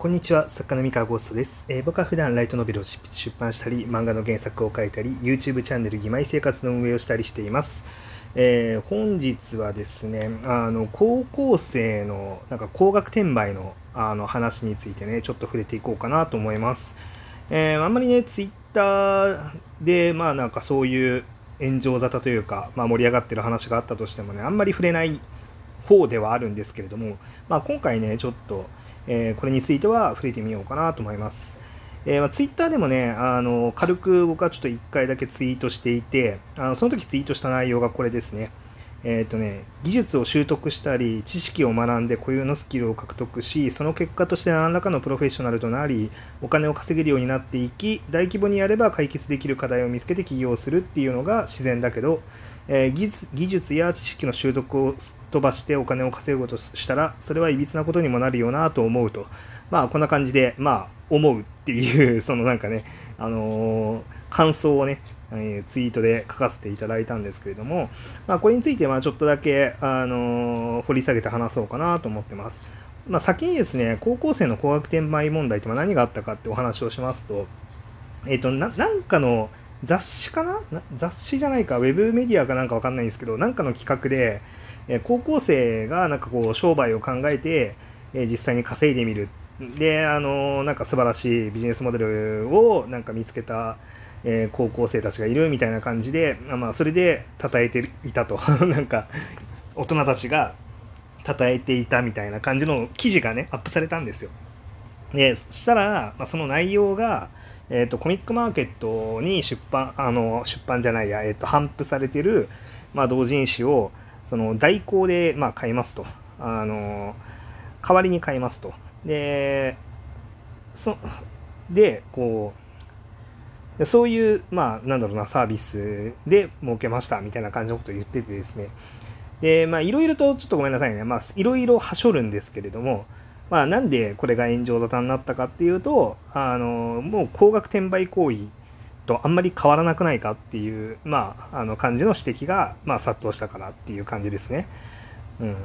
こんにちは、作家の三河ゴーストです、えー、僕は普段ライトノベルを出版したり、漫画の原作を書いたり、YouTube チャンネル、義妹生活の運営をしたりしています。えー、本日はですね、あの高校生のなんか高額転売のあの話についてね、ちょっと触れていこうかなと思います。えー、あんまりね、Twitter で、まあなんかそういう炎上沙汰というか、まあ、盛り上がってる話があったとしてもね、あんまり触れない方ではあるんですけれども、まあ、今回ね、ちょっと、えー、これについては触れてみようかなと思います。えーまあ、ツイッターでもね、あの軽く僕はちょっと1回だけツイートしていて、あのその時ツイートした内容がこれですね。えーとね、技術を習得したり、知識を学んで固有のスキルを獲得し、その結果として何らかのプロフェッショナルとなり、お金を稼げるようになっていき、大規模にやれば解決できる課題を見つけて起業するっていうのが自然だけど、えー、技術や知識の習得を飛ばしてお金を稼ぐとしたら、それはいびつなことにもなるよなと思うと。まあ、こんな感じで、まあ、思うっていう、そのなんかね、あのー、感想をね、えー、ツイートで書かせていただいたんですけれども、まあ、これについてはちょっとだけ、あの、掘り下げて話そうかなと思ってます。まあ、先にですね、高校生の高額転売問題って何があったかってお話をしますと、えっ、ー、とな、なんかの雑誌かな？雑誌じゃないか、ウェブメディアかなんかわかんないんですけど、なんかの企画で、えー、高校生がなんかこう商売を考えて、えー、実際に稼いでみる。で、あの、なんか素晴らしいビジネスモデルをなんか見つけた、えー、高校生たちがいるみたいな感じで、まあ、それで称えていたと。なんか大人たちが称えていたみたいな感じの記事がねアップされたんですよ。でそしたら、まあ、その内容が、えーと、コミックマーケットに出版あの出版じゃないや、えーと、頒布されてる、まあ、同人誌をその代行で、まあ、買いますとあの代わりに買いますとでそでこうそういう、まあ、なんだろうな、サービスで設けましたみたいな感じのことを言っててですね。で、まあ、いろいろと、ちょっとごめんなさいね。まあ、いろいろはしょるんですけれども、まあ、なんでこれが炎上沙汰になったかっていうと、あの、もう高額転売行為とあんまり変わらなくないかっていう、まあ、あの感じの指摘が、まあ、殺到したからっていう感じですね。うん。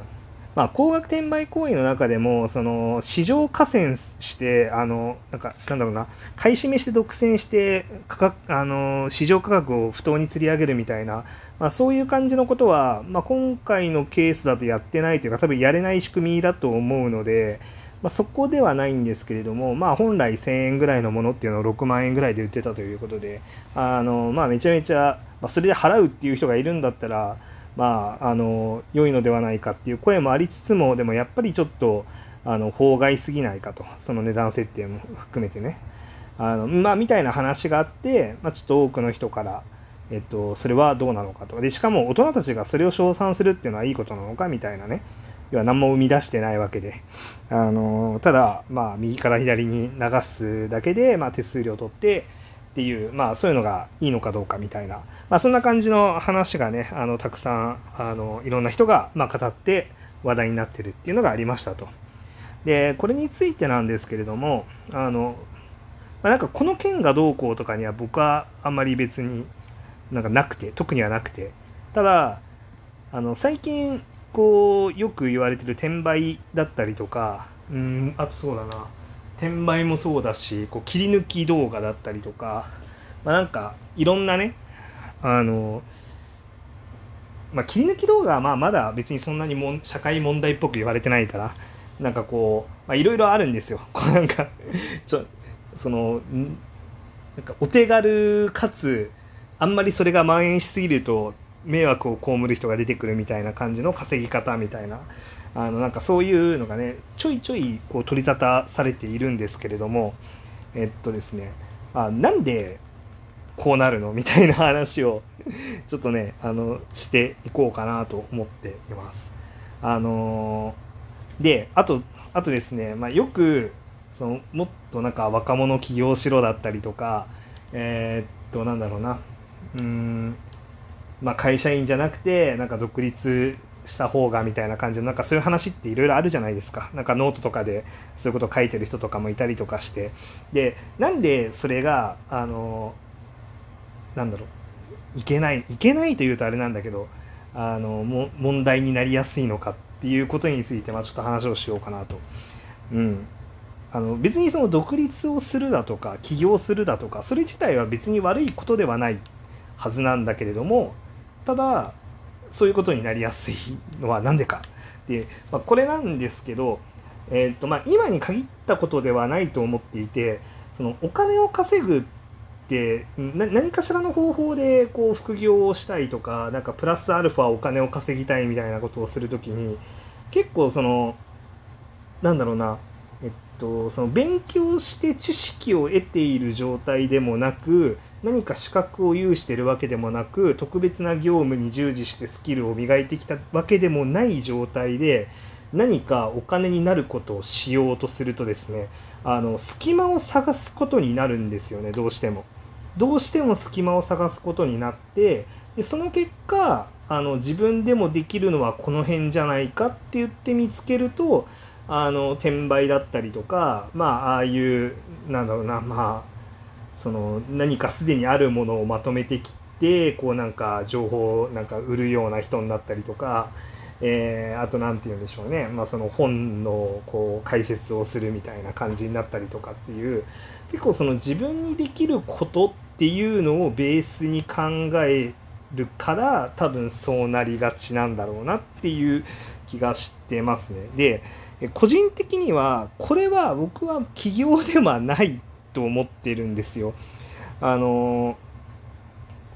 まあ、高額転売行為の中でも、その、市場加戦して、あの、なんか、なんだろうな、買い占めして独占して、価格、あの、市場価格を不当に釣り上げるみたいな、まあ、そういう感じのことは、まあ、今回のケースだとやってないというか、多分やれない仕組みだと思うので、まあ、そこではないんですけれども、まあ、本来1000円ぐらいのものっていうのを6万円ぐらいで売ってたということで、あの、まあ、めちゃめちゃ、まあ、それで払うっていう人がいるんだったら、まあ、あの良いのではないかっていう声もありつつもでもやっぱりちょっとあの法外すぎないかとその値段設定も含めてね。あのまあみたいな話があって、まあ、ちょっと多くの人から、えっと、それはどうなのかとでしかも大人たちがそれを称賛するっていうのはいいことなのかみたいなね。要は何も生み出してないわけで。あのただまあ右から左に流すだけで、まあ、手数料取ってっていう、まあそういうのがいいのかどうかみたいな、まあそんな感じの話がね、あの、たくさん、あの、いろんな人が、ま語って話題になってるっていうのがありましたと。で、これについてなんですけれども、あの、まあ、なんかこの件がどうこうとかには僕はあんまり別になんかなくて、特にはなくて、ただ、あの、最近、こう、よく言われてる転売だったりとか、うん、あとそうだな、転売もそうだしこう切り抜き動画だったりとか、まあ、なんかいろんなねあの、まあ、切り抜き動画はまあまだ別にそんなにも社会問題っぽく言われてないからなんかこういろいろあるんですよ。こうなんかちょそのなんかお手軽かつあんまりそれが蔓延しすぎると迷惑を被る人が出てくるみたいな感じの稼ぎ方みたいなあのなんかそういうのがねちょいちょいこう取り沙汰されているんですけれどもえっとですねあなんでこうなるの？みたいな話をちょっとねあのしていこうかなと思っています。あのー、であとあとですね、まあ、よくそのもっとなんか若者起業しろだったりとかえー、っとなんだろうなうんまあ会社員じゃなくてなんか独立した方がみたいな感じのなんかそういう話っていろいろあるじゃないですか。なんかノートとかでそういうこと書いてる人とかもいたりとかして。でなんでそれがあのなんだろう。いけないいけないというとあれなんだけどあのも問題になりやすいのかっていうことについてまあちょっと話をしようかなと。うん。あの別にその独立をするだとか起業するだとかそれ自体は別に悪いことではないはずなんだけれどもただそういうことになりやすいのは何でか。で、まあ、これなんですけど、えーとまあ、今に限ったことではないと思っていてそのお金を稼ぐって何かしらの方法でこう副業をしたいとかなんかプラスアルファお金を稼ぎたいみたいなことをする時に結構そのなんだろうなえっとその勉強して知識を得ている状態でもなく何か資格を有しているわけでもなく特別な業務に従事してスキルを磨いてきたわけでもない状態で何かお金になることをしようとするとですねあの隙間を探すことになるんですよねどうしても。どうしても隙間を探すことになってでその結果あの自分でもできるのはこの辺じゃないかって言って見つけるとあの転売だったりとかまあああいうなんだろうなまあその何かすでにあるものをまとめてきてこうなんか情報をなんか売るような人になったりとか、えー、あと何て言うんでしょうね、まあ、その本のこう解説をするみたいな感じになったりとかっていう結構その自分にできることっていうのをベースに考えるから多分そうなりがちなんだろうなっていう気がしてますね。で個人的にはこれは僕は起業ではないと思ってるんですよ。あの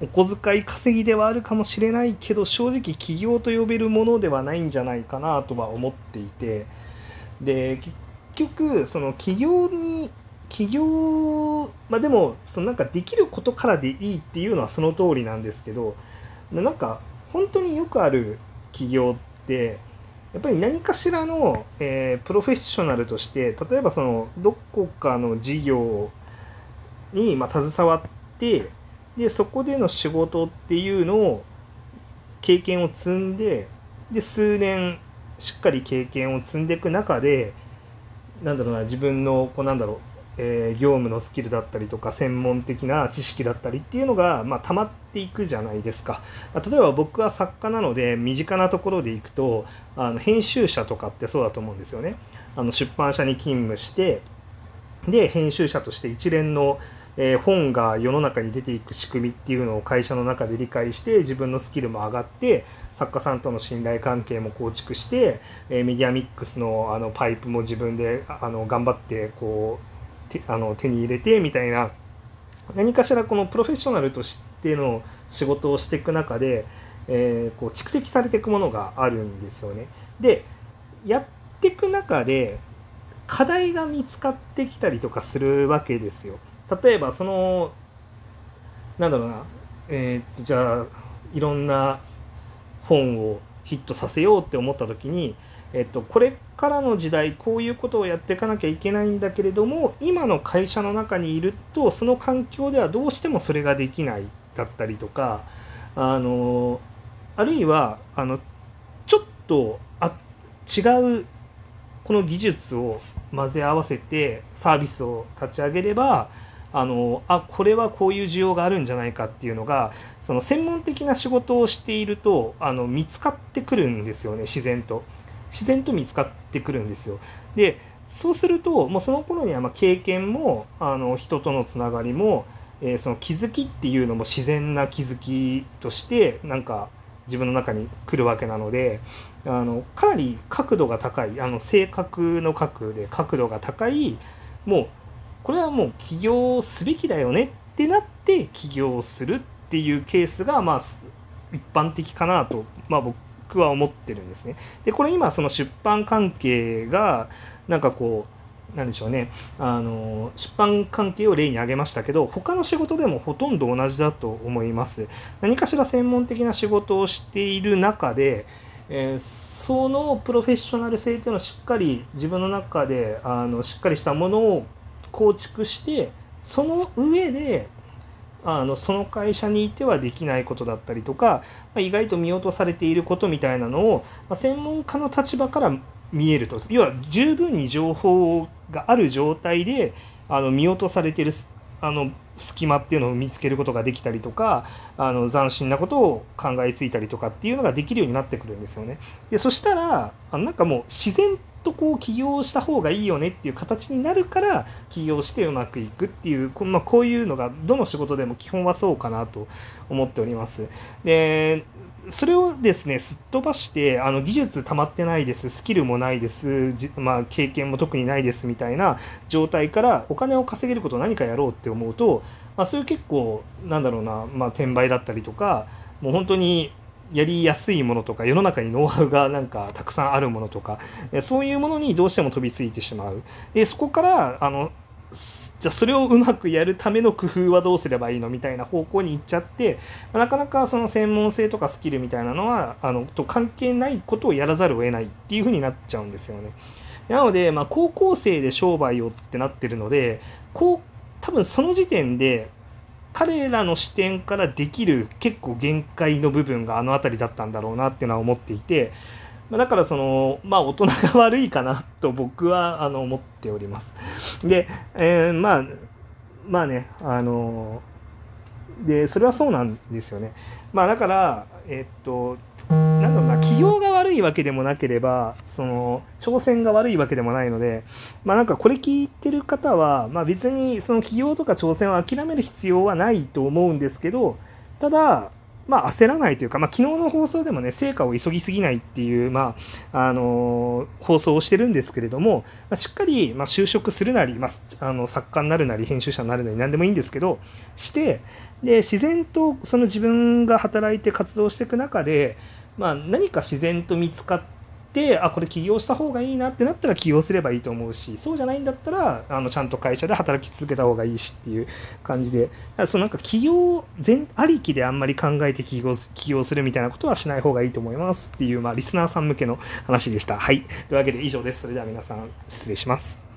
お小遣い稼ぎではあるかもしれないけど正直起業と呼べるものではないんじゃないかなとは思っていてで結局その起業に起業まあでもそのなんかできることからでいいっていうのはその通りなんですけどなんか本当によくある起業ってやっぱり何かしらの、えー、プロフェッショナルとして例えばそのどこかの事業に、まあ、携わってでそこでの仕事っていうのを経験を積んでで数年しっかり経験を積んでいく中でなんだろうな自分のこうなんだろうえー、業務のスキルだったりとか専門的な知識だったりっていうのが、まあ、溜まっていくじゃないですか。例えば僕は作家なので身近なところでいくとあの編集者とかってそうだと思うんですよね。あの出版社に勤務してで編集者として一連のえ本が世の中に出ていく仕組みっていうのを会社の中で理解して自分のスキルも上がって作家さんとの信頼関係も構築して、えメディアミックスのあのパイプも自分であの頑張ってこうあの手に入れてみたいな何かしらこのプロフェッショナルとしての仕事をしていく中で、えー、こう蓄積されていくものがあるんですよね。でやっていく中で課題が見つかってきたりとかするわけですよ。例えばそのなんだろうな、えー、じゃあいろんな本をヒットさせようって思った時にえっと、これからの時代こういうことをやっていかなきゃいけないんだけれども今の会社の中にいるとその環境ではどうしてもそれができないだったりとかあのあるいはあのちょっとあ違うこの技術を混ぜ合わせてサービスを立ち上げればあのあこれはこういう需要があるんじゃないかっていうのがその専門的な仕事をしているとあの見つかってくるんですよね自然と。自然と見つかってくるんですよ。でそうするともうその頃にはま経験もあの人とのつながりも、えー、その気づきっていうのも自然な気づきとしてなんか自分の中に来るわけなのであのかなり角度が高いあの性格の角で角度が高いもうこれはもう起業すべきだよねってなって起業するっていうケースがまあ一般的かなと、まあ、僕僕は思ってるんですね。でこれ今その出版関係がなんかこうなんでしょうねあの出版関係を例に挙げましたけど他の仕事でもほとんど同じだと思います何かしら専門的な仕事をしている中で、えー、そのプロフェッショナル性というのをしっかり自分の中であのしっかりしたものを構築してその上であのその会社にいてはできないことだったりとか、ま、意外と見落とされていることみたいなのを、ま、専門家の立場から見えると要は十分に情報がある状態であの見落とされているあの隙間っていうのを見つけることができたりとかあの斬新なことを考えついたりとかっていうのができるようになってくるんですよね。でそしたらなんかもう自然とこう起業した方がいいよねっていう形になるから起業してうまくいくっていう、まあ、こういうのがどの仕事でも基本はそうかなと思っております。でそれをですねすっ飛ばしてあの技術溜まってないですスキルもないです、まあ、経験も特にないですみたいな状態からお金を稼げることを何かやろうって思うと、まあ、そういう結構なんだろうな、まあ、転売だったりとかもう本当にやりやすいものとか世の中にノウハウがなんかたくさんあるものとかそういうものにどうしても飛びついてしまうでそこからあのじゃあそれをうまくやるための工夫はどうすればいいのみたいな方向に行っちゃってなかなかその専門性とかスキルみたいなのはあのと関係ないことをやらざるを得ないっていうふうになっちゃうんですよね。なので、まあ、高校生で商売をってなってるのでこう多分その時点で彼らの視点からできる結構限界の部分があの辺りだったんだろうなっていうのは思っていてだからそのまあ大人が悪いかなと僕はあの思っております。で、えー、まあまあねあのでそれはそうなんですよね。まあだからえっとなんだろうな企業が悪いわけでもなければその挑戦が悪いわけでもないのでまあなんかこれ聞いてる方は、まあ、別にその起業とか挑戦を諦める必要はないと思うんですけどただまあ、焦らないというか、まあ、昨日の放送でもね、成果を急ぎすぎないっていう、まあ、あのー、放送をしてるんですけれども、まあ、しっかり、まあ就職するなり、まあ、の作家になるなり、編集者になるなり、何でもいいんですけど、して、で、自然とその自分が働いて活動していく中で、まあ、何か自然と見つかって、であこれ起業した方がいいなってなったら起業すればいいと思うしそうじゃないんだったらあのちゃんと会社で働き続けた方がいいしっていう感じでそのなんか起業全ありきであんまり考えて起業起業するみたいなことはしない方がいいと思いますっていう、まあ、リスナーさん向けの話でした。はいというわけで以上です。それでは皆さん失礼します。